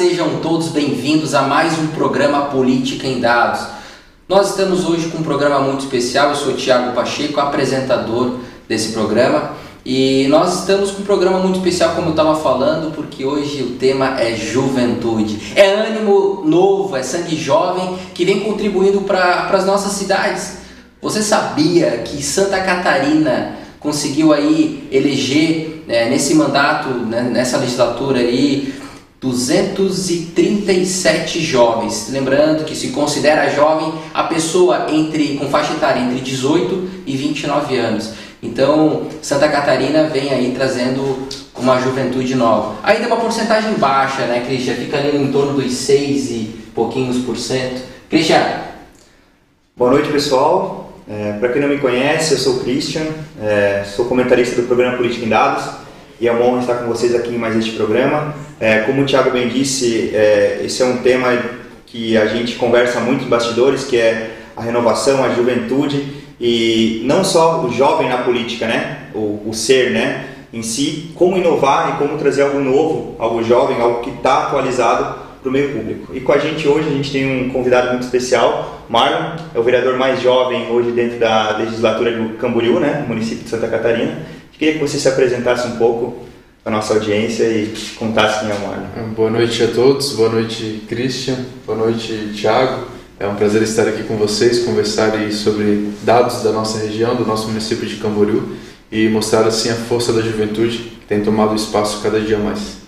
sejam todos bem-vindos a mais um programa Política em Dados. Nós estamos hoje com um programa muito especial, eu sou Tiago Pacheco, apresentador desse programa, e nós estamos com um programa muito especial, como eu estava falando, porque hoje o tema é juventude. É ânimo novo, é sangue jovem que vem contribuindo para as nossas cidades. Você sabia que Santa Catarina conseguiu aí eleger né, nesse mandato, né, nessa legislatura aí, 237 jovens. Lembrando que se considera jovem a pessoa entre com faixa etária entre 18 e 29 anos. Então, Santa Catarina vem aí trazendo uma juventude nova. Ainda uma porcentagem baixa, né, Cristian? Fica ali em torno dos 6 e pouquinhos por cento. Cristian. Boa noite, pessoal. É, Para quem não me conhece, eu sou o Christian, é, sou comentarista do programa Política em Dados e é uma honra estar com vocês aqui em mais este programa. É, como o Thiago bem disse, é, esse é um tema que a gente conversa muito em bastidores, que é a renovação, a juventude e não só o jovem na política, né? O, o ser, né? Em si, como inovar e como trazer algo novo, algo jovem, algo que está atualizado para o meio público. E com a gente hoje, a gente tem um convidado muito especial, Marlon, é o vereador mais jovem hoje dentro da legislatura do Camboriú, né? Município de Santa Catarina Queria que você se apresentasse um pouco para a nossa audiência e contasse quem é o Marlon. Boa noite a todos, boa noite Christian, boa noite Thiago. É um prazer estar aqui com vocês, conversar sobre dados da nossa região, do nosso município de Camboriú e mostrar assim a força da juventude que tem tomado espaço cada dia mais.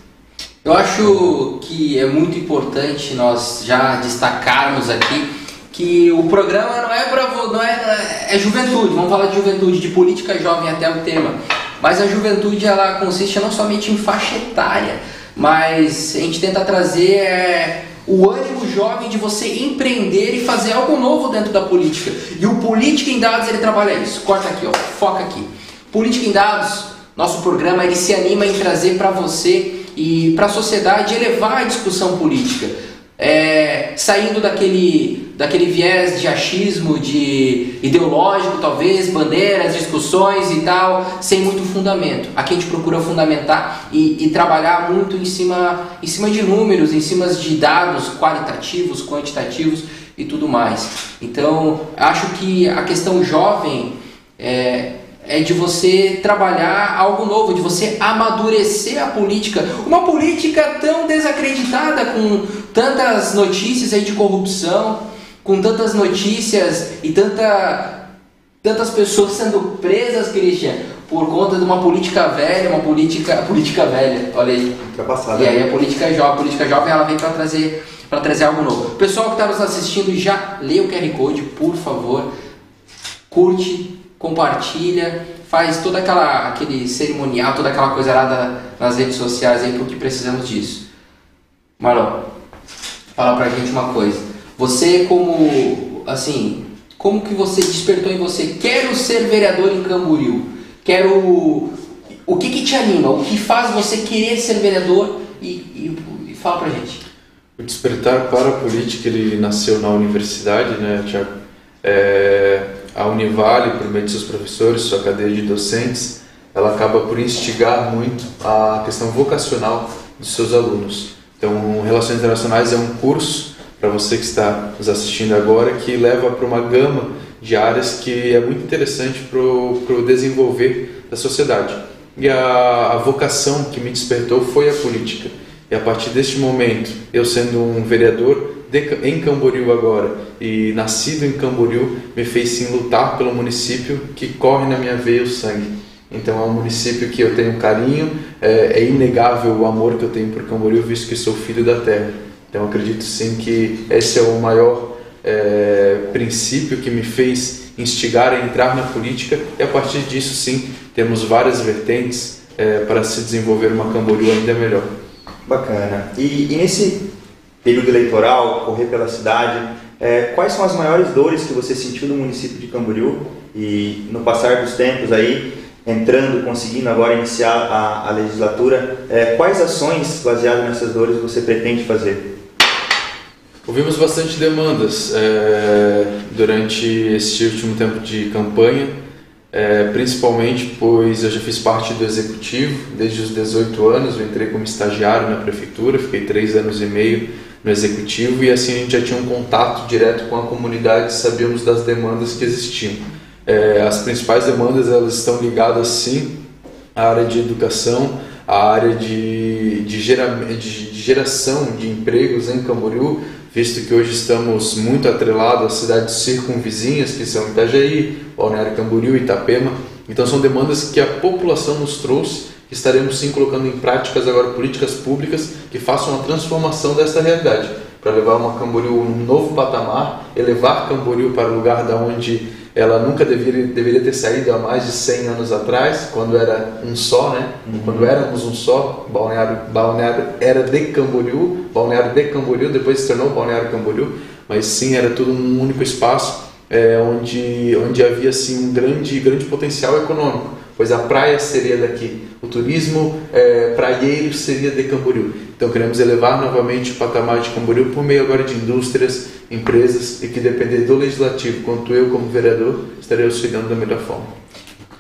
Eu acho que é muito importante nós já destacarmos aqui que o programa não é para não é, é juventude, vamos falar de juventude, de política jovem até o tema. Mas a juventude ela consiste não somente em faixa etária, mas a gente tenta trazer é, o ânimo jovem de você empreender e fazer algo novo dentro da política. E o Política em Dados ele trabalha isso. Corta aqui, ó, foca aqui. Política em Dados, nosso programa, ele se anima em trazer para você e para a sociedade elevar a discussão política é, saindo daquele, daquele viés de achismo, de ideológico talvez, bandeiras, discussões e tal, sem muito fundamento. Aqui a gente procura fundamentar e, e trabalhar muito em cima, em cima de números, em cima de dados qualitativos, quantitativos e tudo mais. Então, acho que a questão jovem é, é de você trabalhar algo novo, de você amadurecer a política. Uma política tão desacreditada, com tantas notícias aí de corrupção, com tantas notícias e tanta, tantas pessoas sendo presas, Christian, por conta de uma política velha, uma política, política velha, olha aí. Ultrapassada. E aí a política jovem, a política jovem ela vem para trazer, para trazer algo novo. Pessoal que está nos assistindo, já lê o QR Code, por favor. Curte, compartilha, faz toda aquela aquele cerimonial, toda aquela coisa lá nas redes sociais aí porque precisamos disso. Marlon, fala pra gente uma coisa. Você como assim, como que você despertou em você? Quero ser vereador em Camboriú. Quero o que, que te anima? O que faz você querer ser vereador? E, e, e fala pra gente. O despertar para a política ele nasceu na universidade, né, Tiago? É, a Univale, por meio de seus professores, sua cadeia de docentes, ela acaba por instigar muito a questão vocacional dos seus alunos. Então, Relações Internacionais é um curso para você que está nos assistindo agora que leva para uma gama de áreas que é muito interessante para o desenvolver da sociedade. E a, a vocação que me despertou foi a política. E a partir deste momento, eu sendo um vereador, de, em Camboriú agora e nascido em Camboriú me fez sim lutar pelo município que corre na minha veia o sangue. Então é um município que eu tenho carinho, é, é inegável o amor que eu tenho por Camboriú, visto que sou filho da terra. Então acredito sim que esse é o maior é, princípio que me fez instigar a entrar na política e a partir disso sim temos várias vertentes é, para se desenvolver uma Camboriú ainda melhor. Bacana. E, e nesse período eleitoral, correr pela cidade. É, quais são as maiores dores que você sentiu no município de Camboriú e no passar dos tempos aí, entrando, conseguindo agora iniciar a, a legislatura, é, quais ações baseadas nessas dores você pretende fazer? Ouvimos bastante demandas é, durante este último tempo de campanha é, principalmente pois eu já fiz parte do executivo desde os 18 anos, eu entrei como estagiário na prefeitura, fiquei três anos e meio no executivo e assim a gente já tinha um contato direto com a comunidade, sabíamos das demandas que existiam. É, as principais demandas elas estão ligadas sim à área de educação, à área de, de, gera, de, de geração de empregos em Camboriú, visto que hoje estamos muito atrelados às cidades circunvizinhas, que são Itajaí, Balneário Camboriú Itapema. Então são demandas que a população nos trouxe, estaremos sim colocando em práticas agora políticas públicas que façam a transformação desta realidade, para levar uma Camboriú um novo patamar, elevar Camboriú para o lugar da onde ela nunca deveria, deveria ter saído há mais de 100 anos atrás, quando era um só, né? Uhum. Quando éramos um só, Balneário, Balneário era de Camboriú, Balneário de Camboriú, depois se tornou Balneário Camboriú, mas sim, era tudo um único espaço, é, onde, onde havia assim, um grande, grande potencial econômico pois a praia seria daqui, o turismo é, praieiro seria de Camboriú. Então queremos elevar novamente o patamar de Camboriú por meio agora de indústrias, empresas e que depender do legislativo, quanto eu como vereador estarei auxiliando da melhor forma.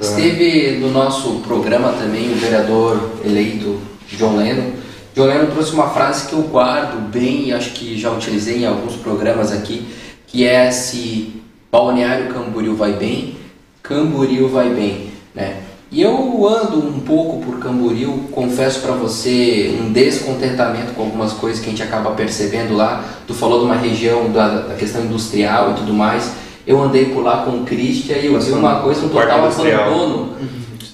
Esteve no nosso programa também o vereador eleito John Lennon. John Lennon trouxe uma frase que eu guardo bem e acho que já utilizei em alguns programas aqui, que é se Balneário Camboriú vai bem, Camboriú vai bem. Né? E eu ando um pouco por Camboriú, confesso para você um descontentamento com algumas coisas que a gente acaba percebendo lá. Tu falou de uma região da, da questão industrial e tudo mais. Eu andei por lá com o Christian e eu vi uma coisa, um total abandono.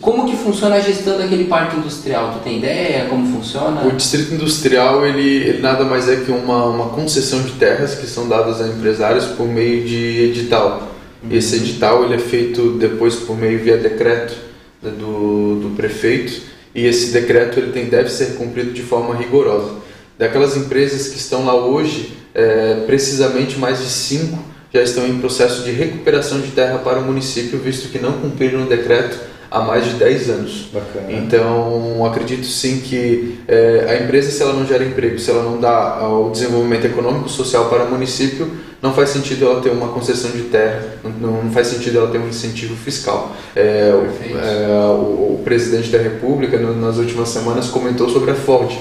Como que funciona a gestão daquele parque industrial? Tu tem ideia como funciona? O distrito industrial ele, ele nada mais é que uma, uma concessão de terras que são dadas a empresários por meio de edital. Esse edital ele é feito depois por meio via decreto né, do, do prefeito e esse decreto ele tem, deve ser cumprido de forma rigorosa. Daquelas empresas que estão lá hoje, é, precisamente mais de cinco já estão em processo de recuperação de terra para o município, visto que não cumpriram o decreto há mais de 10 anos. Bacana. Então, acredito sim que é, a empresa, se ela não gera emprego, se ela não dá o desenvolvimento econômico social para o município, não faz sentido ela ter uma concessão de terra, não, não faz sentido ela ter um incentivo fiscal. É, o, é, o, o, presidente da República, no, nas últimas semanas, comentou sobre a Ford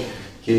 que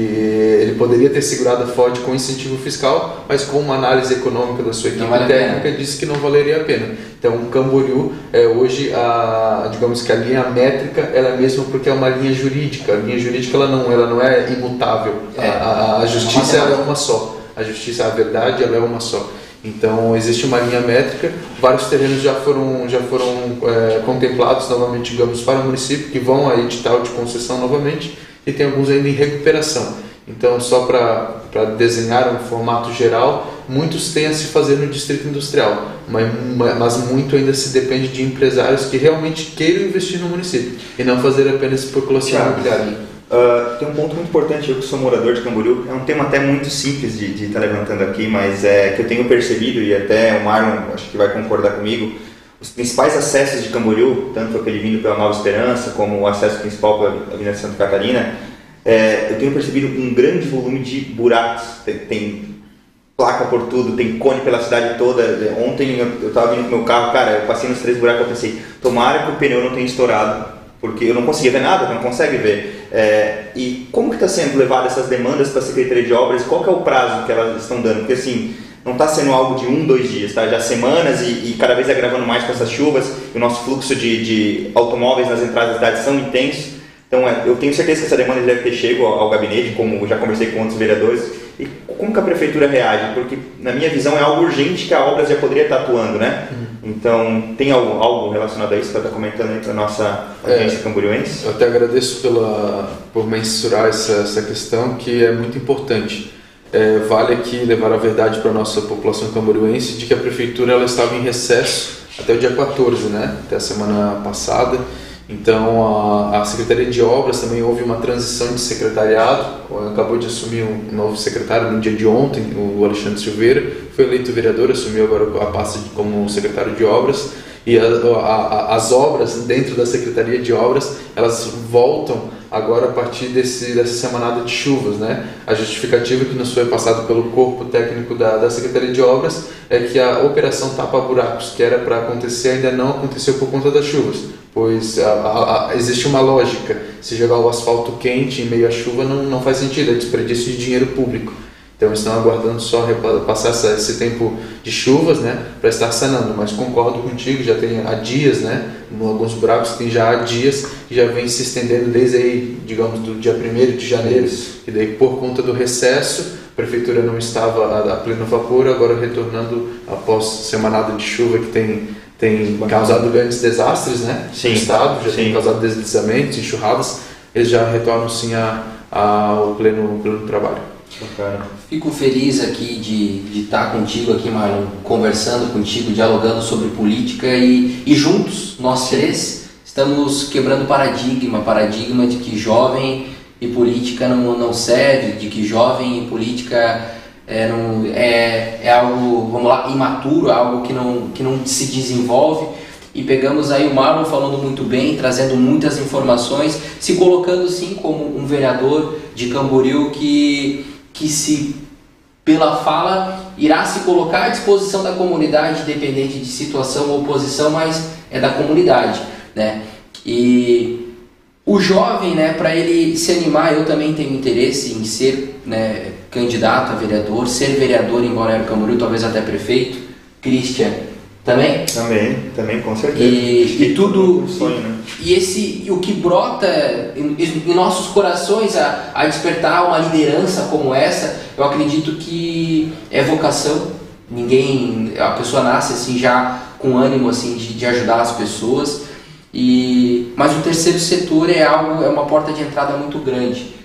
ele poderia ter segurado a Ford com incentivo fiscal, mas com uma análise econômica da sua equipe vale técnica disse que não valeria a pena. Então, o Camboriú é hoje a, digamos que a linha métrica ela é mesmo porque é uma linha jurídica. A linha jurídica ela não, ela não é imutável. É, a, a, a, justiça ela é uma só. A justiça, a verdade, ela é uma só. Então existe uma linha métrica, vários terrenos já foram, já foram é, contemplados novamente, digamos, para o município, que vão a edital de concessão novamente e tem alguns ainda em recuperação. Então, só para desenhar um formato geral, muitos têm a se fazer no distrito industrial, mas, mas muito ainda se depende de empresários que realmente queiram investir no município e não fazer apenas especulação imobiliária. Uh, tem um ponto muito importante, eu que sou morador de Camboriú, é um tema até muito simples de, estar levantando aqui, mas é que eu tenho percebido, e até o Marlon acho que vai concordar comigo, os principais acessos de Camboriú, tanto aquele vindo pela Nova Esperança, como o acesso principal pela Avenida Santa Catarina, é, eu tenho percebido um grande volume de buracos. Tem, tem, placa por tudo, tem cone pela cidade toda. Ontem eu estava vindo com meu carro, cara, eu passei nos três buracos e pensei, tomara que o pneu não tenha estourado, porque eu não conseguia ver nada, não consegue ver. É, e como que está sendo levado essas demandas para a Secretaria de Obras? Qual que é o prazo que elas estão dando? Porque assim, não está sendo algo de um, dois dias, tá? Já semanas e, e cada vez agravando mais com essas chuvas. O nosso fluxo de, de automóveis nas entradas da cidade são intensos. Então, é, eu tenho certeza que essa demanda deve ter chego ao, ao gabinete, como já conversei com outros vereadores. E como que a prefeitura reage? Porque, na minha visão, é algo urgente que a obra já poderia estar atuando, né? Uhum. Então, tem algo, algo relacionado a isso para estar comentando aí para a nossa audiência é, camboriense? Eu até agradeço pela, por mensurar essa, essa questão, que é muito importante é, vale aqui levar a verdade para a nossa população camboriense de que a prefeitura ela estava em recesso até o dia 14, né? até a semana passada. Então, a, a Secretaria de Obras também houve uma transição de secretariado. Acabou de assumir um novo secretário no dia de ontem, o Alexandre Silveira. Foi eleito vereador, assumiu agora a pasta de, como secretário de Obras. E a, a, as obras dentro da Secretaria de Obras, elas voltam agora a partir desse, dessa semanada de chuvas. Né? A justificativa que nos foi passada pelo corpo técnico da, da Secretaria de Obras é que a operação tapa-buracos, que era para acontecer, ainda não aconteceu por conta das chuvas, pois a, a, a, existe uma lógica, se jogar o asfalto quente em meio à chuva não, não faz sentido, é desperdício de dinheiro público. Então estão aguardando só passar esse tempo de chuvas, né, para estar sanando. Mas concordo contigo, já tem há dias, né, alguns buracos tem já há dias que já vem se estendendo desde aí, digamos, do dia 1 de janeiro, e daí por conta do recesso, a prefeitura não estava a, pleno vapor, agora retornando após semanada de chuva que tem tem causado grandes desastres, né, sim, no estado, já sim. tem causado deslizamentos, enxurradas, eles já retornam sim a, ao pleno, pleno trabalho. Fico feliz aqui de, estar contigo aqui, Marlon, conversando contigo, dialogando sobre política e, e juntos, nós três, estamos quebrando paradigma, paradigma de que jovem e política não, não serve, de que jovem e política é, não, é, é algo, vamos lá, imaturo, algo que não, que não se desenvolve. E pegamos aí o Marlon falando muito bem, trazendo muitas informações, se colocando sim como um vereador de Camboriú que que se pela fala irá se colocar à disposição da comunidade, independente de situação ou posição, mas é da comunidade, né? E o jovem, né, para ele se animar, eu também tenho interesse em ser, né, candidato a vereador, ser vereador em Balneário Camboriú, talvez até prefeito. Christian, também? Também, também, com certeza. E, e tudo. Sonho, né? E esse, o que brota em, em nossos corações a, a, despertar uma liderança como essa, eu acredito que é vocação. Ninguém, a pessoa nasce assim já com ânimo assim de, de ajudar as pessoas. E, mas o terceiro setor é algo, é uma porta de entrada muito grande.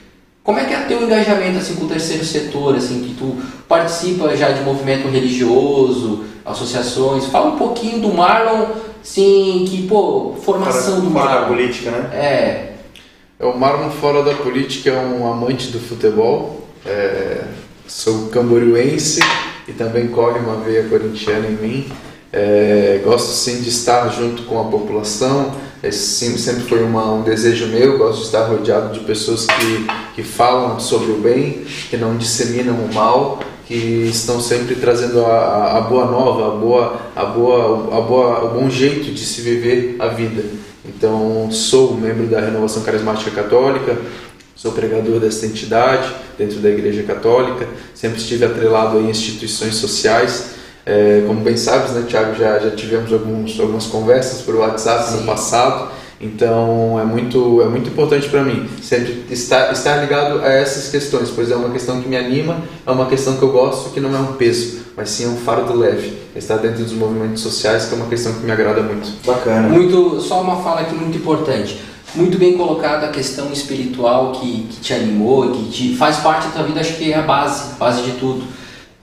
Como é que é teu engajamento assim com o terceiro setor, assim que tu participa já de movimento religioso, associações? Fala um pouquinho do Marlon, sim, que pô, formação fora, do fora Marlon. da política, né? É. É, o Marlon fora da política é um amante do futebol. É, sou camboriuense e também corre uma veia corintiana em mim. É, gosto sim de estar junto com a população. Esse sempre foi uma, um desejo meu. Gosto de estar rodeado de pessoas que, que falam sobre o bem, que não disseminam o mal, que estão sempre trazendo a, a boa nova, a boa, a boa, a boa, o bom jeito de se viver a vida. Então, sou membro da Renovação Carismática Católica, sou pregador dessa entidade dentro da Igreja Católica, sempre estive atrelado a instituições sociais. É, como bem sabes, né, Tiago, já, já tivemos alguns, algumas conversas por WhatsApp Sim. no passado, então é muito, é muito importante para mim sempre estar, estar ligado a essas questões, pois é uma questão que me anima, é uma questão que eu gosto, que não é um peso, mas sim é um fardo leve. Estar dentro dos movimentos sociais, que é uma questão que me agrada muito. Bacana. Muito, só uma fala aqui muito importante. Muito bem colocada a questão espiritual que, que te animou, que te faz parte da tua vida, acho que é a base, a base de tudo.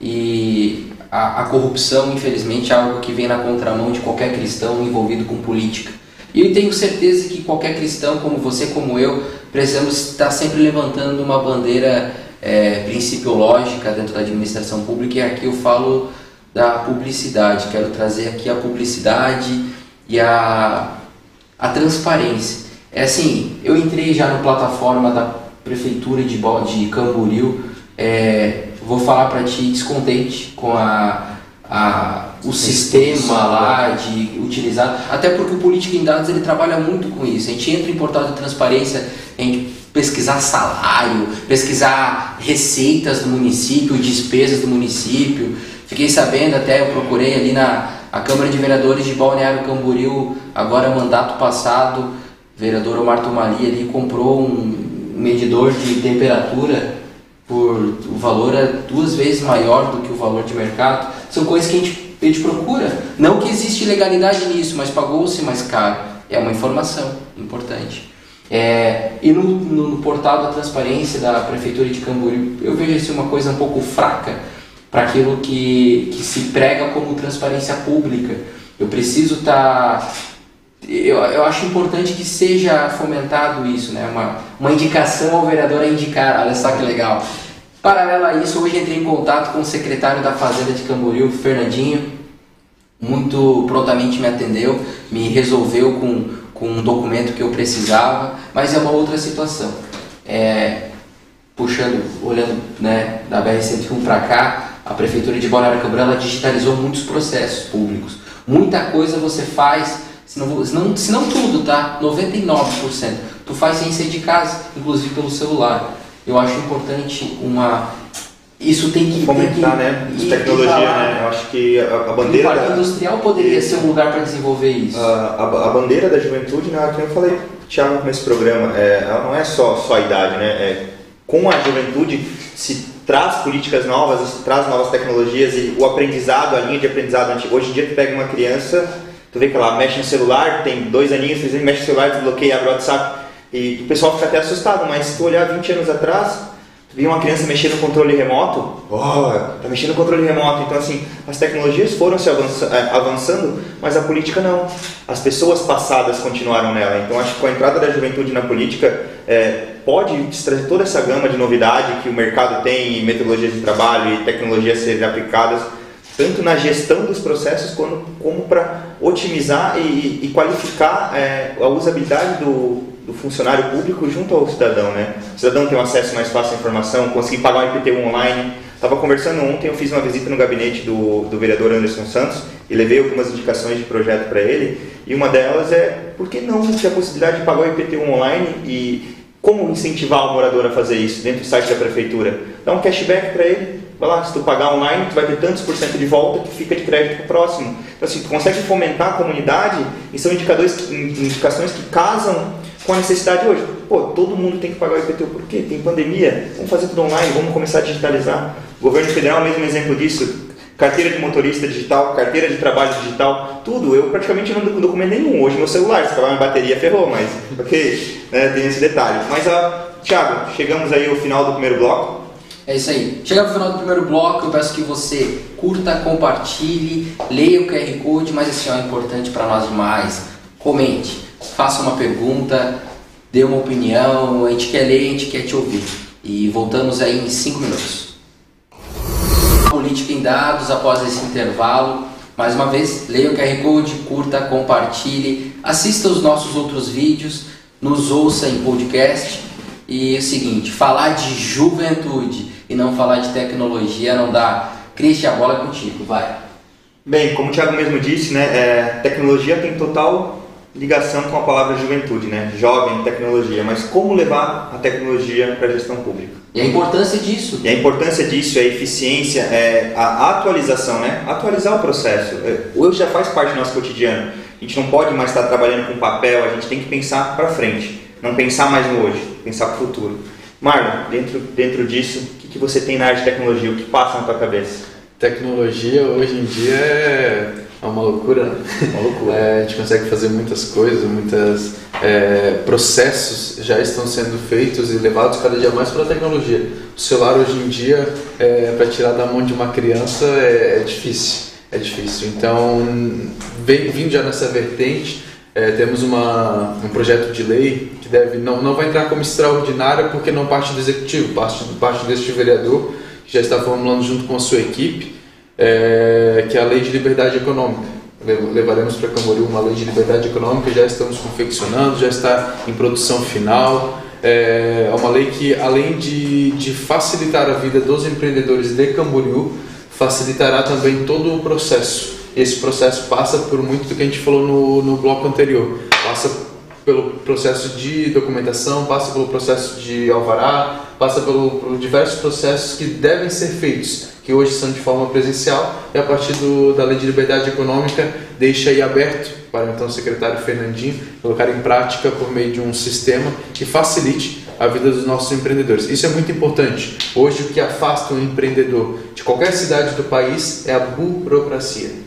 E a, a corrupção, infelizmente, é algo que vem na contramão de qualquer cristão envolvido com política. E eu tenho certeza que qualquer cristão, como você, como eu, precisamos estar sempre levantando uma bandeira é, principiológica dentro da administração pública. E aqui eu falo da publicidade. Quero trazer aqui a publicidade e a, a transparência. É assim, eu entrei já na plataforma da prefeitura de, de Camboriú. é, vou falar para ti descontente com a, a, o sistema lá de utilizar, até porque o Política em Dados ele trabalha muito com isso. A gente entra em portal de transparência, a gente pesquisar salário, pesquisar receitas do município, despesas do município. Fiquei sabendo até, eu procurei ali na a Câmara de Vereadores de Balneário Camboriú, agora mandato passado, o vereador Omar Tomali ali comprou um medidor de temperatura por o valor é duas vezes maior do que o valor de mercado. São coisas que a gente, a gente procura. Não que existe legalidade nisso, mas pagou-se mais caro. É uma informação importante. É, e no, no, no portal da transparência da Prefeitura de Camboriú, eu vejo assim, uma coisa um pouco fraca para aquilo que, que se prega como transparência pública. Eu preciso estar. Eu, eu acho importante que seja fomentado isso, né? uma, uma indicação ao vereador a indicar. Olha só que legal. Paralelo a isso, hoje entrei em contato com o secretário da Fazenda de Camboriú, Fernandinho, muito prontamente me atendeu, me resolveu com, com um documento que eu precisava, mas é uma outra situação. É, puxando, olhando né, da BR-101 para cá, a Prefeitura de Balneário Camboriú digitalizou muitos processos públicos. Muita coisa você faz, se não, se não, se não tudo, tá? 99%. Tu faz sem sair de casa, inclusive pelo celular. Eu acho importante uma isso tem que fomentar, né? De tecnologia, né? Eu acho que a, a bandeira. O parque industrial poderia ser um lugar para desenvolver isso. A, a, a, bandeira da juventude, né? Que eu falei, Thiago, nesse programa, é, ela não é só, só a idade, né? É, com a juventude se traz políticas novas, se traz novas tecnologias e o aprendizado, a linha de aprendizado. Hoje em dia tu pega uma criança, tu vê que ela mexe no celular, tem dois aninhos, três aninhos, mexe no celular, desbloqueia, abre o WhatsApp e o pessoal fica até assustado, mas se tu olhar 20 anos atrás, vi uma criança mexer no controle remoto, oh, tá mexendo no controle remoto. Então, assim, as tecnologias foram se é, avançando, mas a política não. As pessoas passadas continuaram nela. Então, acho que com a entrada da juventude na política, é, pode trazer toda essa gama de novidade que o mercado tem, metodologias de trabalho e tecnologias serem aplicadas, tanto na gestão dos processos como, como para otimizar e, e qualificar é, a usabilidade do, do funcionário público junto ao cidadão, né? O cidadão tem um acesso mais fácil à informação, conseguir pagar o IPTU online. Estava conversando ontem, eu fiz uma visita no gabinete do, do vereador Anderson Santos e levei algumas indicações de projeto para ele. E uma delas é, por que não ter a possibilidade de pagar o IPTU online e como incentivar o morador a fazer isso dentro do site da prefeitura? Dá um cashback para ele, lá, se tu pagar online, tu vai ter tantos por cento de volta que fica de crédito para o próximo. Então, assim, tu consegue fomentar a comunidade e são indicadores, indicações que casam com a necessidade hoje. Pô, todo mundo tem que pagar o IPTU, por quê? Tem pandemia, vamos fazer tudo online, vamos começar a digitalizar. O governo federal mesmo exemplo disso. Carteira de motorista digital, carteira de trabalho digital, tudo. Eu praticamente não documento nenhum. Hoje meu celular, se acabar minha bateria, ferrou, mas porque né, tem esse detalhe. Mas, uh, Thiago, chegamos aí ao final do primeiro bloco. É isso aí. Chega ao final do primeiro bloco, eu peço que você curta, compartilhe, leia o QR Code, mas esse é importante para nós demais. Comente faça uma pergunta, dê uma opinião, a gente quer ler, a gente quer te ouvir. E voltamos aí em 5 minutos. Política em dados após esse intervalo. Mais uma vez, leia o QR Code, curta, compartilhe, assista os nossos outros vídeos, nos ouça em podcast. E é o seguinte, falar de juventude e não falar de tecnologia não dá. Christian, a bola é contigo, vai. Bem, como o Thiago mesmo disse, né, é, tecnologia tem total ligação com a palavra juventude, né? Jovem, tecnologia, mas como levar a tecnologia para a gestão pública? E a importância disso? E a importância disso é a eficiência, é a atualização, né? Atualizar o processo. É, hoje já faz parte do nosso cotidiano. A gente não pode mais estar trabalhando com papel, a gente tem que pensar para frente, não pensar mais no hoje, pensar para o futuro. Marlon, dentro, dentro disso, o que, você tem na área de tecnologia? O que passa na tua cabeça? Tecnologia hoje em dia é é uma loucura. Uma loucura. É, a gente consegue fazer muitas coisas, muitos é, processos já estão sendo feitos e levados cada dia mais para a tecnologia. O celular hoje em dia, é, para tirar da mão de uma criança, é, é difícil. É difícil. Então, vem, vindo já nessa vertente, é, temos uma, um projeto de lei que deve não, não vai entrar como extraordinária porque não parte do executivo, parte, parte deste vereador que já está formulando junto com a sua equipe é, que é a Lei de Liberdade Econômica. Levaremos para Camboriú uma lei de liberdade econômica, já estamos confeccionando, já está em produção final. É, é uma lei que, além de, de facilitar a vida dos empreendedores de Camboriú, facilitará também todo o processo. Esse processo passa por muito do que a gente falou no, no bloco anterior. Passa pelo processo de documentação, passa pelo processo de alvará, passa pelo, por diversos processos que devem ser feitos, que hoje são de forma presencial, e a partir do, da Lei de Liberdade Econômica deixa aí aberto para então o secretário Fernandinho colocar em prática por meio de um sistema que facilite a vida dos nossos empreendedores. Isso é muito importante. Hoje o que afasta um empreendedor de qualquer cidade do país é a burocracia.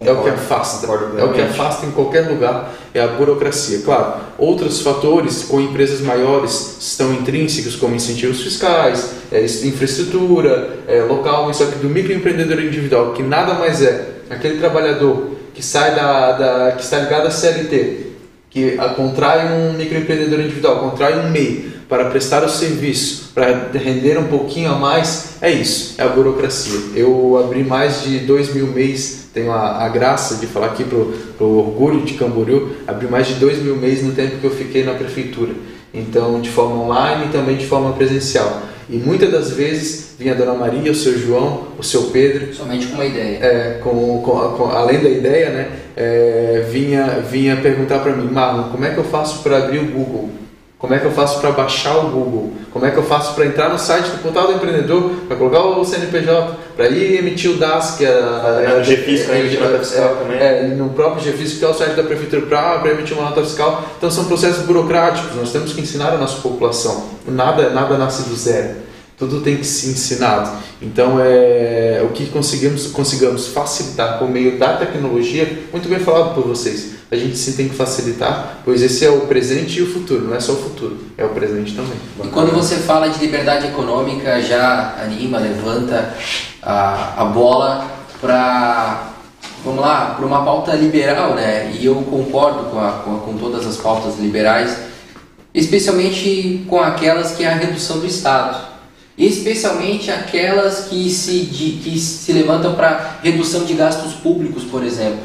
É o que afasta. É o que afasta em qualquer lugar, é a burocracia. Claro, outros fatores com empresas maiores estão intrínsecos, como incentivos fiscais, é, infraestrutura, é, local, isso aqui do microempreendedor individual, que nada mais é aquele trabalhador que sai da, da que está ligado à CLT, que a, contrai um microempreendedor individual, contrai um MEI, para prestar o serviço, para render um pouquinho a mais, é isso, é a burocracia. Eu abri mais de dois mil mês, tenho a, a graça de falar aqui para o orgulho de Camboriú, abri mais de dois mil mês no tempo que eu fiquei na prefeitura. Então, de forma online e também de forma presencial. E muitas das vezes vinha a Dona Maria, o seu João, o seu Pedro. Somente com uma ideia. É, com, com, com além da ideia, né? É, vinha, vinha perguntar para mim, Marlon, como é que eu faço para abrir o Google? Como é que eu faço para baixar o Google? Como é que eu faço para entrar no site do portal do empreendedor, para colocar o CNPJ, para ir emitir o DAS, que é, é, o GFIS, é, emitir nota fiscal também. É, no próprio GFIS, que é o site da prefeitura, para emitir uma nota fiscal. Então são processos burocráticos, nós temos que ensinar a nossa população. Nada, nada nasce do zero tudo tem que ser ensinado. Então, é, o que conseguimos, consigamos facilitar por meio da tecnologia, muito bem falado por vocês, a gente sim tem que facilitar, pois esse é o presente e o futuro, não é só o futuro, é o presente também. E quando você fala de liberdade econômica, já anima, levanta a, a bola para vamos lá, para uma pauta liberal, né? E eu concordo com, a, com, com todas as pautas liberais, especialmente com aquelas que é a redução do Estado especialmente aquelas que se, de, que se levantam para redução de gastos públicos, por exemplo.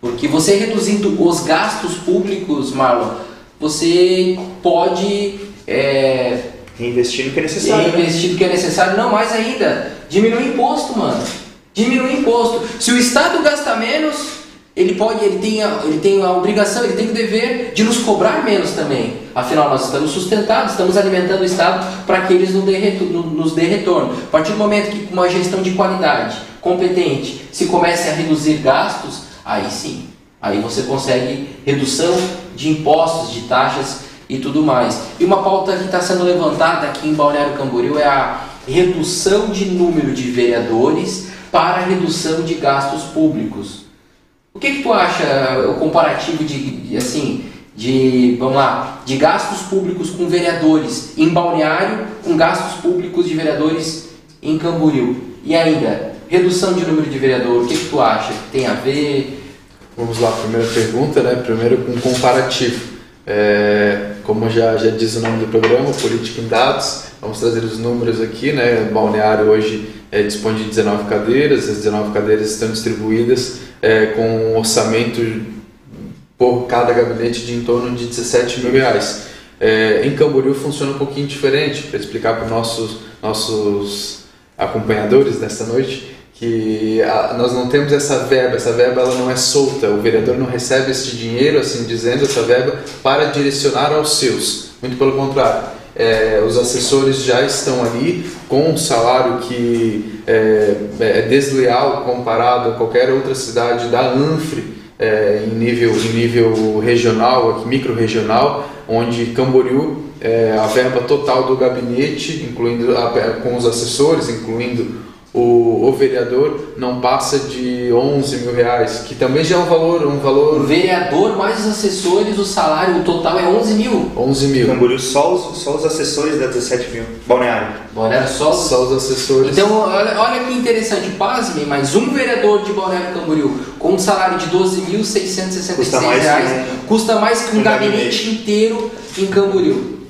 Porque você reduzindo os gastos públicos, Marlon, você pode é, investir no que é necessário. Né? Investir no que é necessário, não mais ainda. Diminui o imposto, mano. Diminui o imposto. Se o Estado gasta menos, ele pode, ele tem, a, ele tem a obrigação, ele tem o dever de nos cobrar menos também. Afinal, nós estamos sustentados, estamos alimentando o Estado para que eles nos dê, nos dê retorno. A partir do momento que uma gestão de qualidade, competente, se comece a reduzir gastos, aí sim, aí você consegue redução de impostos, de taxas e tudo mais. E uma pauta que está sendo levantada aqui em Balneário Camboriú é a redução de número de vereadores para redução de gastos públicos. O que, que tu acha o comparativo de, de, assim de vamos lá de gastos públicos com vereadores em Balneário com gastos públicos de vereadores em Camboriú? E ainda redução de número de vereadores o que, que tu acha tem a ver? Vamos lá primeira pergunta né? Primeiro com comparativo. É, como já, já diz o nome do programa política em dados vamos trazer os números aqui né? Balneário hoje é, dispõe de 19 cadeiras as 19 cadeiras estão distribuídas é, com um orçamento por cada gabinete de em torno de 17 mil reais. É, em Camboriú funciona um pouquinho diferente, para explicar para os nossos, nossos acompanhadores desta noite, que a, nós não temos essa verba, essa verba ela não é solta, o vereador não recebe esse dinheiro, assim dizendo, essa verba para direcionar aos seus, muito pelo contrário é, os assessores já estão ali com um salário que é, é desleal comparado a qualquer outra cidade da Anfre é, em, nível, em nível regional, micro-regional, onde Camboriú, é, a verba total do gabinete, incluindo a, com os assessores, incluindo o, o, vereador não passa de 11 mil reais, que também já é um valor, um valor... O vereador mais os assessores, o salário total é 11 mil. 11 mil. Camboriú, só os, só os assessores dá 17 mil. Balneário. Balneário só, só os assessores. Então, olha, olha que interessante, pasme, mas um vereador de Balneário Camboriú com um salário de 12.666 reais que, custa mais que um, um gabinete, gabinete inteiro em Camboriú.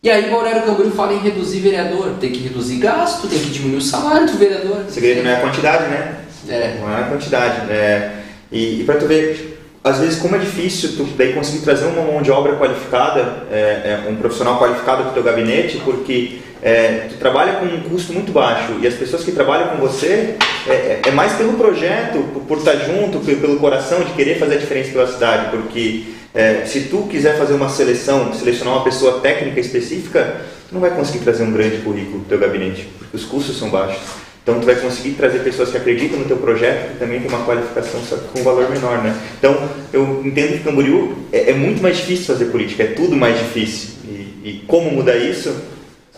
E aí Balneário Camboriú fala em reduzir vereador, tem que reduzir gasto, tem que diminuir o salário do vereador. O segredo não é a quantidade, né? É. Não é a quantidade. É... E, e para tu ver, às vezes como é difícil tu daí conseguir trazer uma mão de obra qualificada, é, é, um profissional qualificado para o teu gabinete, porque é, tu trabalha com um custo muito baixo e as pessoas que trabalham com você é, é, é mais pelo projeto, por, por estar junto, pelo coração de querer fazer a diferença pela cidade, porque é, se tu quiser fazer uma seleção, selecionar uma pessoa técnica específica, tu não vai conseguir trazer um grande currículo para teu gabinete, porque os custos são baixos. Então tu vai conseguir trazer pessoas que acreditam no teu projeto, que também tem uma qualificação só que com valor menor, né? Então eu entendo que Camboriú é, é muito mais difícil fazer política, é tudo mais difícil. E, e como mudar isso?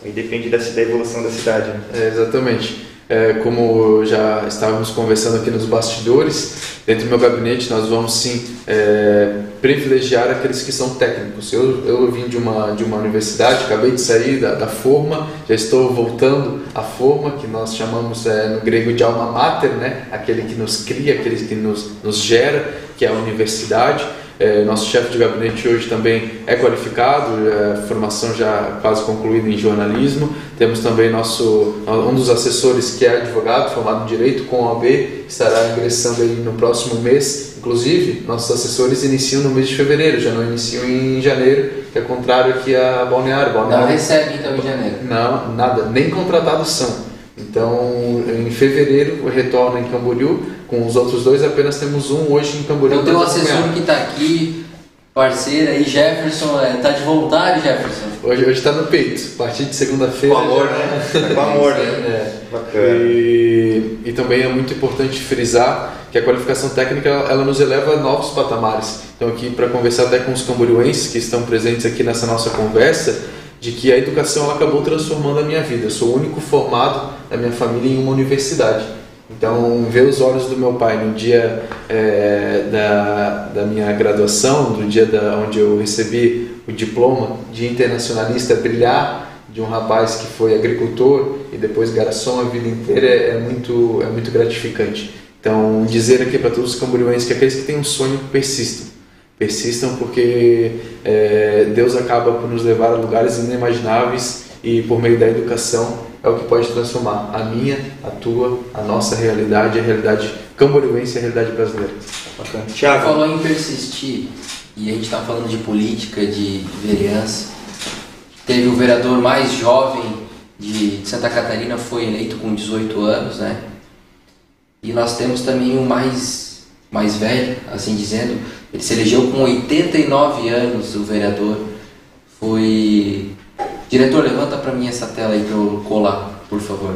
Aí depende da, da evolução da cidade. Né? É, exatamente. É, como já estávamos conversando aqui nos bastidores, dentro do meu gabinete nós vamos sim é, privilegiar aqueles que são técnicos. Eu, eu vim de uma, de uma universidade, acabei de sair da, da forma, já estou voltando à forma, que nós chamamos é, no grego de alma mater, né? aquele que nos cria, aquele que nos, nos gera, que é a universidade. É, nosso chefe de gabinete hoje também é qualificado, é, formação já quase concluída em jornalismo. Temos também nosso um dos assessores que é advogado, formado em direito com OAB, estará ingressando aí no próximo mês. Inclusive, nossos assessores iniciam no mês de fevereiro, já não iniciam em janeiro, que é contrário aqui a Balneário. Balneário não recebe então em janeiro? Não, nada, nem contratados são. Então, em fevereiro, retorna em Camboriú. Com os outros dois, apenas temos um hoje em Camboriú. Então, tem um assessor que está aqui, parceiro aí, Jefferson. Está é, de vontade, Jefferson? Hoje está no peito. A partir de segunda-feira. Com amor, já... né? É com amor, né? É. Bacana. E, e também é muito importante frisar que a qualificação técnica ela nos eleva a novos patamares. Então, aqui, para conversar até com os camboriuenses que estão presentes aqui nessa nossa conversa, de que a educação ela acabou transformando a minha vida. Eu sou o único formado da minha família em uma universidade. Então, ver os olhos do meu pai no dia é, da, da minha graduação, no dia da, onde eu recebi o diploma de internacionalista, brilhar de um rapaz que foi agricultor e depois garçom a vida inteira é, é muito, é muito gratificante. Então, dizer aqui para todos os camboriuenses que aqueles que têm um sonho persistam persistam porque é, Deus acaba por nos levar a lugares inimagináveis e por meio da educação é o que pode transformar a minha, a tua, a nossa realidade, a realidade camboriense e a realidade brasileira. Bacana. Tiago. falou em persistir e a gente está falando de política, de vereança. Teve o vereador mais jovem de Santa Catarina foi eleito com 18 anos, né? E nós temos também o mais mais velho, assim dizendo, ele se elegeu com 89 anos, o vereador. Foi. Diretor, levanta para mim essa tela aí para eu colar, por favor.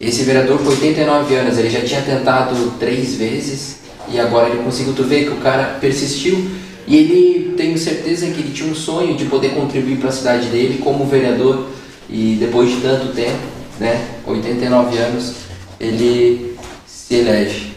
Esse vereador com 89 anos, ele já tinha tentado três vezes e agora ele conseguiu. Tu vê que o cara persistiu e ele, tenho certeza que ele tinha um sonho de poder contribuir para a cidade dele como vereador e depois de tanto tempo, né, 89 anos, ele se elege.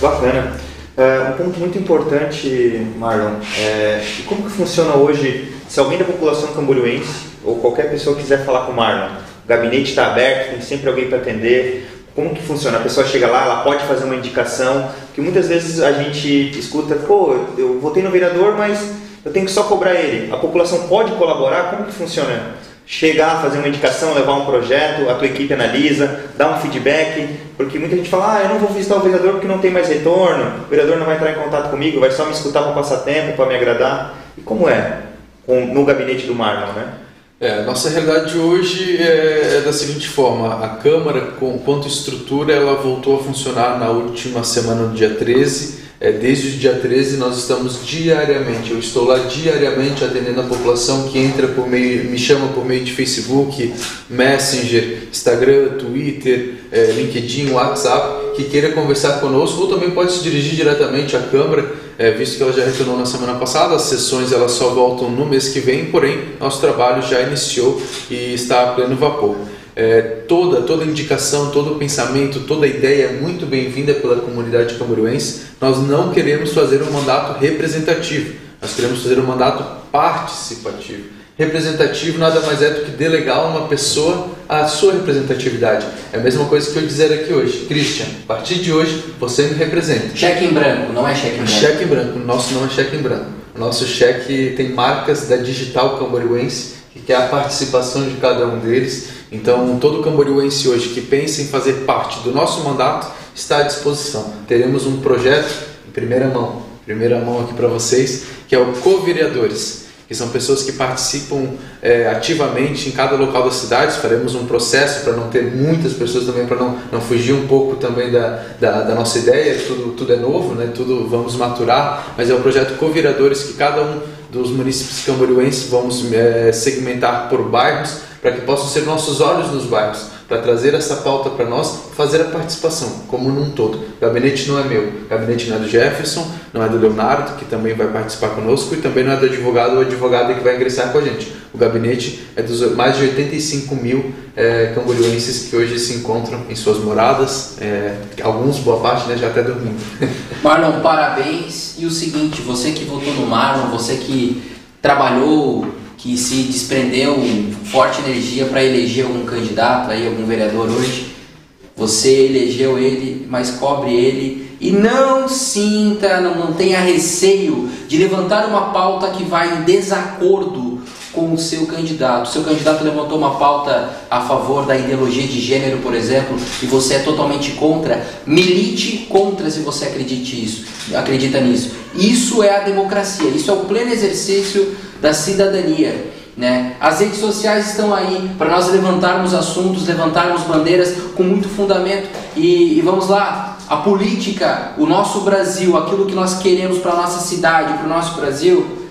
Bacana. É, um ponto muito importante, Marlon, é como que funciona hoje, se alguém da população camboriense ou qualquer pessoa quiser falar com o Marlon, o gabinete está aberto, tem sempre alguém para atender, como que funciona? A pessoa chega lá, ela pode fazer uma indicação, que muitas vezes a gente escuta, pô, eu votei no vereador, mas eu tenho que só cobrar ele. A população pode colaborar? Como que funciona? Chegar, fazer uma indicação, levar um projeto, a tua equipe analisa, dá um feedback, porque muita gente fala, ah, eu não vou visitar o vereador porque não tem mais retorno, o vereador não vai entrar em contato comigo, vai só me escutar para passar tempo, para me agradar. E como é no gabinete do Marlon, né? É, nossa realidade hoje é, é, da seguinte forma, a Câmara, com, quanto estrutura, ela voltou a funcionar na última semana, no dia 13, é, desde o dia 13 nós estamos diariamente, eu estou lá diariamente atendendo a população que entra por meio, me chama por meio de Facebook, Messenger, Instagram, Twitter, é, LinkedIn, WhatsApp, que queira conversar conosco ou também pode se dirigir diretamente à Câmara, é, visto que ela já retornou na semana passada, as sessões elas só voltam no mês que vem, porém nosso trabalho já iniciou e está a pleno vapor. É, toda, toda indicação, todo pensamento, toda ideia é muito bem-vinda pela comunidade camboriense. Nós não queremos fazer um mandato representativo, nós queremos fazer um mandato participativo. Representativo nada mais é do que delegar a uma pessoa a sua representatividade. É a mesma coisa que eu dizer aqui hoje. Christian, a partir de hoje você me representa. Cheque em branco, não é cheque em branco. Cheque em branco, nosso não é cheque em branco. O nosso cheque tem marcas da Digital Camboriense, que é a participação de cada um deles então, todo camboriuense hoje que pensa em fazer parte do nosso mandato está à disposição. Teremos um projeto em primeira mão, primeira mão aqui para vocês, que é o Co-Vereadores, que são pessoas que participam é, ativamente em cada local da cidade. Faremos um processo para não ter muitas pessoas também, para não, não fugir um pouco também da, da, da, nossa ideia. Tudo, tudo é novo, né? tudo vamos maturar, mas é um projeto Co-Vereadores que cada um dos municípios camboriuenses vamos é, segmentar por bairros para que possam ser nossos olhos nos bairros, para trazer essa pauta para nós, fazer a participação, como num todo. O gabinete não é meu, o gabinete não é do Jefferson, não é do Leonardo, que também vai participar conosco, e também não é do advogado ou advogada que vai ingressar com a gente. O gabinete é dos mais de 85 mil é, que hoje se encontram em suas moradas, é, alguns, boa parte, né, já até dormindo. Marlon, parabéns. E o seguinte, você que votou no Marlon, você que trabalhou que se desprendeu forte energia para eleger algum candidato, aí, algum vereador hoje, Você elegeu ele, mas cobre ele e não sinta, não, não tenha receio de levantar uma pauta que vai em desacordo com o seu candidato. O seu candidato levantou uma pauta a favor da ideologia de gênero, por exemplo, e você é totalmente contra. Milite contra se você acredite isso, acredita nisso. Isso é a democracia, isso é o pleno exercício da cidadania. Né? As redes sociais estão aí para nós levantarmos assuntos, levantarmos bandeiras com muito fundamento. E, e, vamos lá, a política, o nosso Brasil, aquilo que nós queremos para nossa cidade, para o nosso Brasil,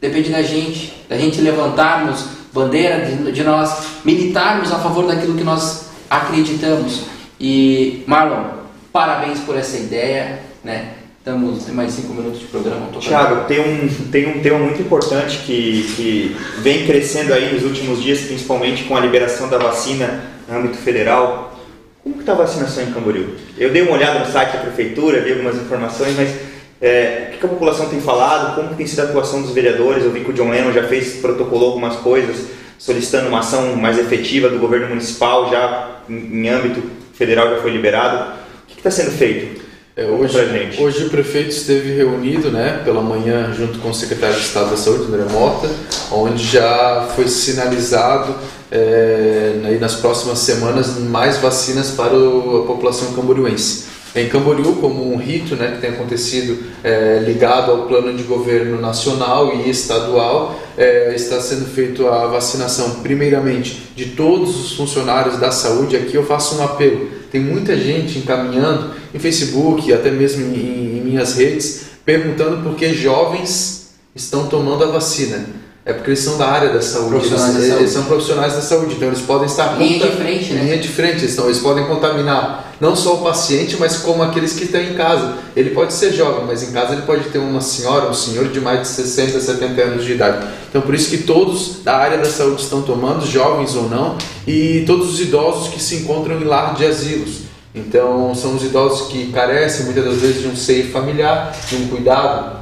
depende da gente, da gente levantarmos bandeira, de, de nós militarmos a favor daquilo que nós acreditamos. E Marlon, parabéns por essa ideia, né? Estamos, tem mais cinco minutos de programa. Tiago, tem um, tem um tema muito importante que, que vem crescendo aí nos últimos dias, principalmente com a liberação da vacina no âmbito federal. Como que está a vacinação em Camboriú? Eu dei uma olhada no site da prefeitura, vi algumas informações, mas é, o que a população tem falado? Como tem sido a atuação dos vereadores? Eu vi que o John Lennon já fez, protocolou algumas coisas, solicitando uma ação mais efetiva do governo municipal, já em, em âmbito federal já foi liberado. O que está sendo feito? É, hoje, hoje o prefeito esteve reunido né, pela manhã junto com o secretário de Estado da Saúde, André Mota, onde já foi sinalizado é, nas próximas semanas mais vacinas para a população camboriense. Em Camboriú, como um rito né, que tem acontecido é, ligado ao plano de governo nacional e estadual, é, está sendo feita a vacinação, primeiramente, de todos os funcionários da saúde. Aqui eu faço um apelo: tem muita gente encaminhando em Facebook, até mesmo em, em minhas redes, perguntando por que jovens estão tomando a vacina. É porque eles são da área da saúde, eles, da saúde. eles, são profissionais da saúde, então eles podem estar linha de frente, né? linha de frente, então eles podem contaminar não só o paciente, mas como aqueles que estão em casa. Ele pode ser jovem, mas em casa ele pode ter uma senhora, um senhor de mais de 60, 70 anos de idade. Então por isso que todos da área da saúde estão tomando, jovens ou não, e todos os idosos que se encontram em lar de asilos. Então são os idosos que carecem muitas das vezes de um seio familiar, de um cuidado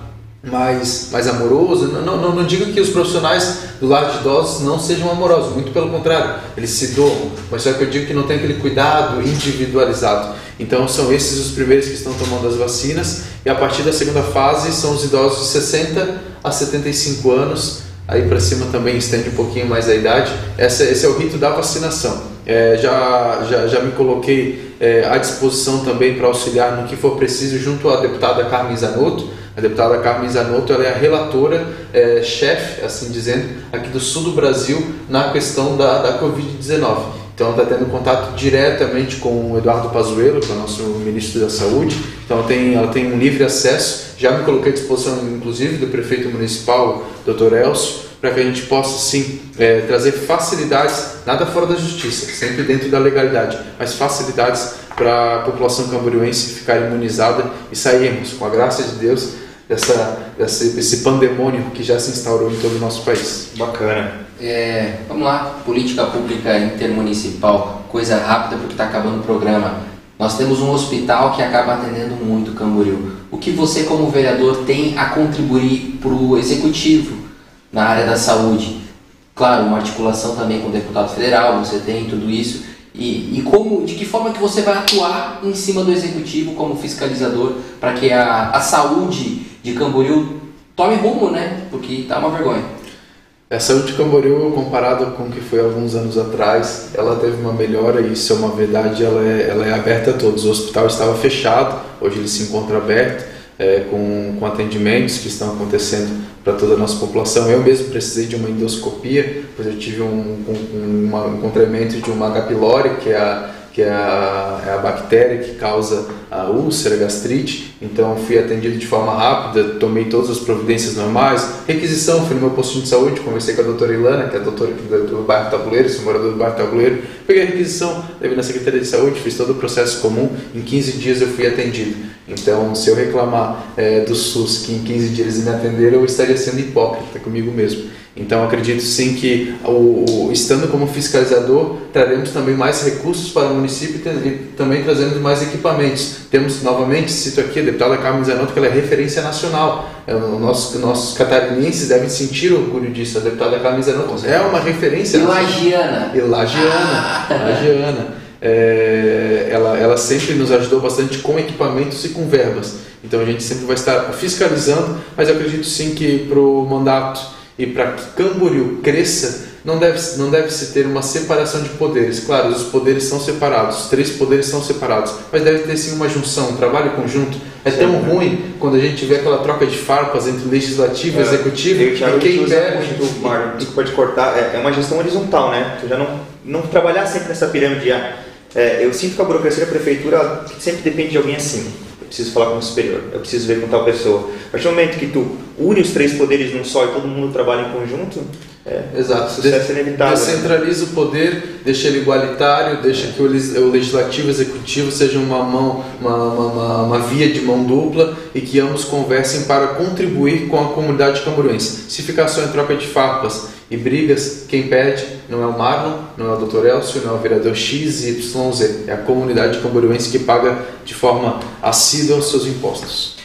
mais, mais amoroso. Não, não, não digo que os profissionais do lar de idosos não sejam amorosos, muito pelo contrário, eles se doam, mas só que eu digo que não tem aquele cuidado individualizado. Então são esses os primeiros que estão tomando as vacinas e a partir da segunda fase são os idosos de 60 a 75 anos, aí para cima também estende um pouquinho mais a idade. Essa, esse é o rito da vacinação. É, já, já, já me coloquei é, à disposição também para auxiliar no que for preciso junto à deputada Carmen Zanotto a deputada Carmen Zanotto é a relatora, é, chefe, assim dizendo, aqui do sul do Brasil na questão da, da Covid-19. Então, está tendo contato diretamente com o Eduardo Pazuello, que é o nosso ministro da Saúde. Então, tem, ela tem um livre acesso. Já me coloquei à disposição, inclusive, do prefeito municipal, Dr. Elcio, para que a gente possa, sim, é, trazer facilidades, nada fora da justiça, sempre dentro da legalidade, mas facilidades para a população camboriense ficar imunizada e sairmos, com a graça de Deus, dessa, desse, desse pandemônio que já se instaurou em todo o nosso país. Bacana. É, vamos lá, política pública intermunicipal, coisa rápida porque está acabando o programa. Nós temos um hospital que acaba atendendo muito Camboriú. O que você, como vereador, tem a contribuir para o executivo na área da saúde? Claro, uma articulação também com o deputado federal, você tem tudo isso. E, e como, de que forma que você vai atuar em cima do executivo como fiscalizador para que a, a saúde de Camboriú tome rumo, né? Porque tá uma vergonha. A saúde de Camboriú, comparada com o que foi alguns anos atrás, ela teve uma melhora e isso é uma verdade, ela é, ela é aberta a todos. O hospital estava fechado, hoje ele se encontra aberto, é, com, com atendimentos que estão acontecendo para toda a nossa população. Eu mesmo precisei de uma endoscopia, pois eu tive um, um, um encontramento de uma H. pylori, que é a que é a, é a bactéria que causa a úlcera, gastrite. Então fui atendido de forma rápida, tomei todas as providências normais. Requisição, fui no meu postinho de saúde, conversei com a doutora Ilana, que é a doutora do, do bairro Tabuleiro, sou morador do bairro Tabuleiro. Peguei a requisição, levei na Secretaria de Saúde, fiz todo o processo comum. Em 15 dias eu fui atendido. Então, se eu reclamar é, do SUS que em 15 dias eles me atenderam, eu estaria sendo hipócrita comigo mesmo. Então acredito sim que o, estando como fiscalizador traremos também mais recursos para o município e também trazemos mais equipamentos. Temos novamente, cito aqui a deputada Carmen Zanotto, que ela é referência nacional. É, nossos, nossos catarinenses devem sentir orgulho disso. A deputada Carmen Zanotto é uma referência e. Lagiana. E Lagiana. Ah. Lagiana. é, ela, ela sempre nos ajudou bastante com equipamentos e com verbas. Então a gente sempre vai estar fiscalizando, mas eu acredito sim que para o mandato e para que Camboriú cresça, não deve, não deve se ter uma separação de poderes. Claro, os poderes são separados, os três poderes são separados, mas deve ter sim uma junção, um trabalho conjunto. É tão né? ruim quando a gente vê aquela troca de farpas entre legislativo e é, executivo e quem perde. Muito, desculpa te cortar, é, é uma gestão horizontal, né? Tu já não, não trabalhar sempre nessa pirâmide. É, eu sinto que a burocracia da prefeitura sempre depende de alguém acima eu preciso falar com o superior, eu preciso ver com tal pessoa. A partir do momento que tu une os três poderes num só e todo mundo trabalha em conjunto, é, Exato. sucesso é inevitável. Descentraliza o poder, deixa ele igualitário, deixa que o legislativo e o executivo sejam uma mão, uma, uma, uma, via de mão dupla e que ambos conversem para contribuir com a comunidade camboriense. Se ficar só em troca de farpas e brigas, quem pede não é o Marlon, não é o Dr. Elcio, não é o vereador X, Y, Z. É a comunidade camboriense que paga de forma assídua os seus impostos.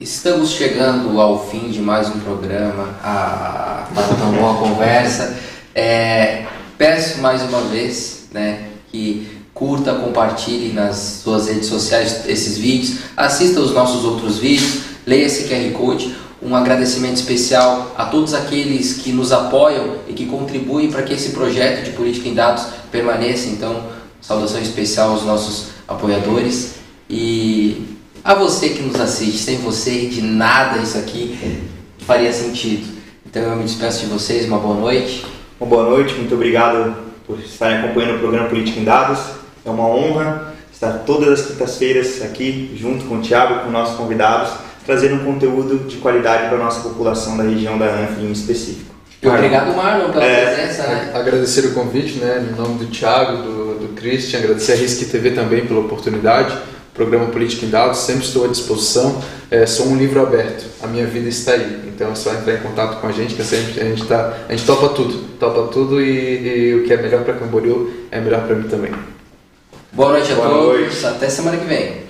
Estamos chegando ao fim de mais um programa, a, para uma boa conversa. É, peço mais uma vez né, que curta, compartilhe nas suas redes sociais esses vídeos, assista os nossos outros vídeos, leia esse QR Code um agradecimento especial a todos aqueles que nos apoiam e que contribuem para que esse projeto de política em dados permaneça. Então, saudação especial aos nossos apoiadores e a você que nos assiste. Sem você, de nada isso aqui faria sentido. Então, eu me despeço de vocês. Uma boa noite. Uma boa noite. Muito obrigado por estarem acompanhando o programa Política em Dados. É uma honra estar todas as quintas-feiras aqui junto com o Tiago, com nossos convidados trazendo um conteúdo de qualidade para a nossa população da região da ANF em específico. Obrigado, Marlon, pela é, presença. Né? Agradecer o convite, né, em nome do Thiago, do, do Christian, agradecer a Risque TV também pela oportunidade. Programa Política em Dados, sempre estou à disposição. É, sou um livro aberto, a minha vida está aí. Então é só entrar em contato com a gente, que sempre, a, gente tá, a gente topa tudo, topa tudo e, e o que é melhor para Camboriú é melhor para mim também. Boa noite a Boa todos, noite. até semana que vem.